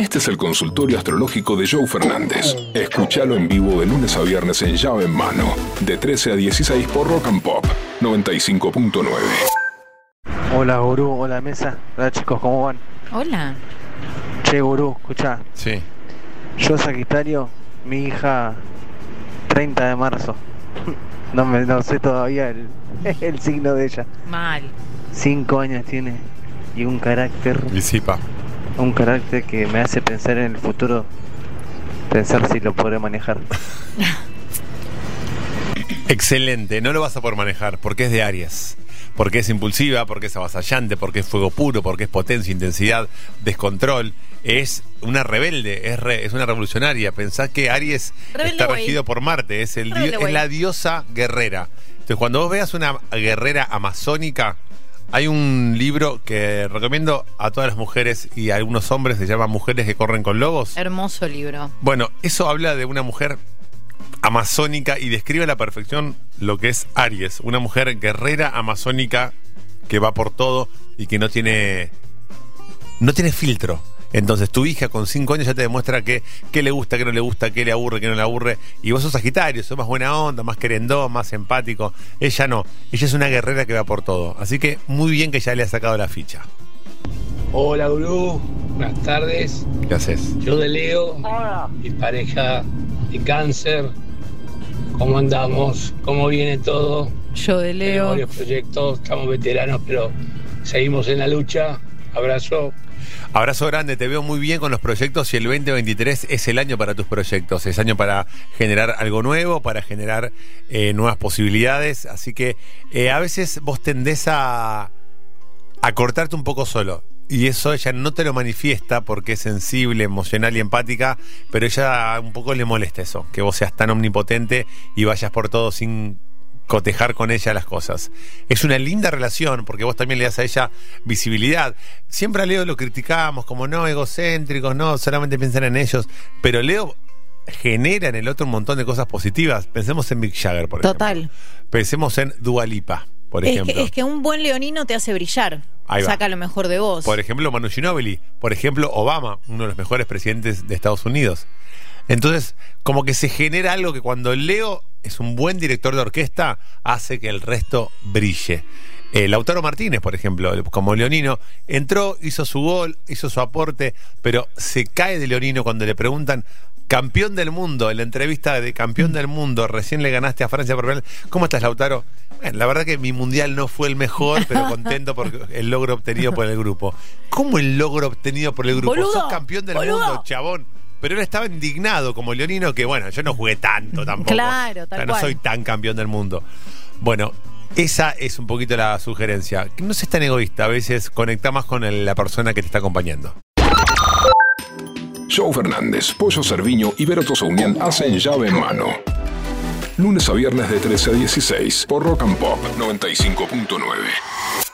Este es el consultorio astrológico de Joe Fernández. Escúchalo en vivo de lunes a viernes en llave en mano, de 13 a 16 por Rock and Pop 95.9. Hola, gurú, hola, mesa. Hola, chicos, ¿cómo van? Hola. Che, gurú, escuchá. Sí. Yo, Sagitario, mi hija, 30 de marzo. No, me, no sé todavía el, el signo de ella. Mal. Cinco años tiene y un carácter, Disipa. Un carácter que me hace pensar en el futuro, pensar si lo podré manejar. Excelente, no lo vas a poder manejar porque es de Aries. Porque es impulsiva, porque es avasallante, porque es fuego puro, porque es potencia, intensidad, descontrol. Es una rebelde, es, re- es una revolucionaria. Pensá que Aries Rebelde está regido por Marte, es, el es la diosa guerrera. Entonces, cuando vos veas una guerrera amazónica, hay un libro que recomiendo a todas las mujeres y a algunos hombres, se llama Mujeres que corren con lobos. Hermoso libro. Bueno, eso habla de una mujer amazónica y describe a la perfección lo que es Aries, una mujer guerrera amazónica que va por todo y que no tiene no tiene filtro. Entonces tu hija con cinco años ya te demuestra que qué le gusta, qué no le gusta, qué le aburre, qué no le aburre. Y vos sos Sagitario, sos más buena onda, más querendón, más empático. Ella no, ella es una guerrera que va por todo. Así que muy bien que ya le ha sacado la ficha. Hola, Gurú. Buenas tardes. ¿Qué haces? Yo de Leo, mi pareja de cáncer. ¿Cómo andamos? ¿Cómo viene todo? Yo de Tenemos Leo. varios proyectos, estamos veteranos, pero seguimos en la lucha. Abrazo. Abrazo grande, te veo muy bien con los proyectos y el 2023 es el año para tus proyectos, es año para generar algo nuevo, para generar eh, nuevas posibilidades, así que eh, a veces vos tendés a, a cortarte un poco solo. Y eso ella no te lo manifiesta porque es sensible, emocional y empática, pero ella un poco le molesta eso, que vos seas tan omnipotente y vayas por todo sin cotejar con ella las cosas. Es una linda relación porque vos también le das a ella visibilidad. Siempre a Leo lo criticamos como no, egocéntricos, no, solamente piensan en ellos, pero Leo genera en el otro un montón de cosas positivas. Pensemos en Mick Jagger, por Total. ejemplo. Pensemos en Dualipa, por Es ejemplo. que, es que un buen leonino te hace brillar. Ahí va. Saca lo mejor de vos. Por ejemplo, Manu Ginóbili. Por ejemplo, Obama, uno de los mejores presidentes de Estados Unidos. Entonces, como que se genera algo que cuando Leo es un buen director de orquesta, hace que el resto brille. Eh, Lautaro Martínez, por ejemplo, como Leonino, entró, hizo su gol, hizo su aporte, pero se cae de Leonino cuando le preguntan, campeón del mundo, en la entrevista de campeón del mundo, recién le ganaste a Francia por penal. ¿Cómo estás, Lautaro? Bueno, la verdad que mi mundial no fue el mejor, pero contento por el logro obtenido por el grupo. ¿Cómo el logro obtenido por el grupo? Boludo, Sos campeón del boludo. mundo, chabón. Pero él estaba indignado como Leonino, que bueno, yo no jugué tanto tampoco. Claro, tal O sea, no cual. soy tan campeón del mundo. Bueno, esa es un poquito la sugerencia. Que no seas tan egoísta, a veces conecta más con el- la persona que te está acompañando. Joe Fernández, Pollo Cerviño y Vero Unión hacen llave en mano. Lunes a viernes de 13 a 16 por Rock and Pop 95.9.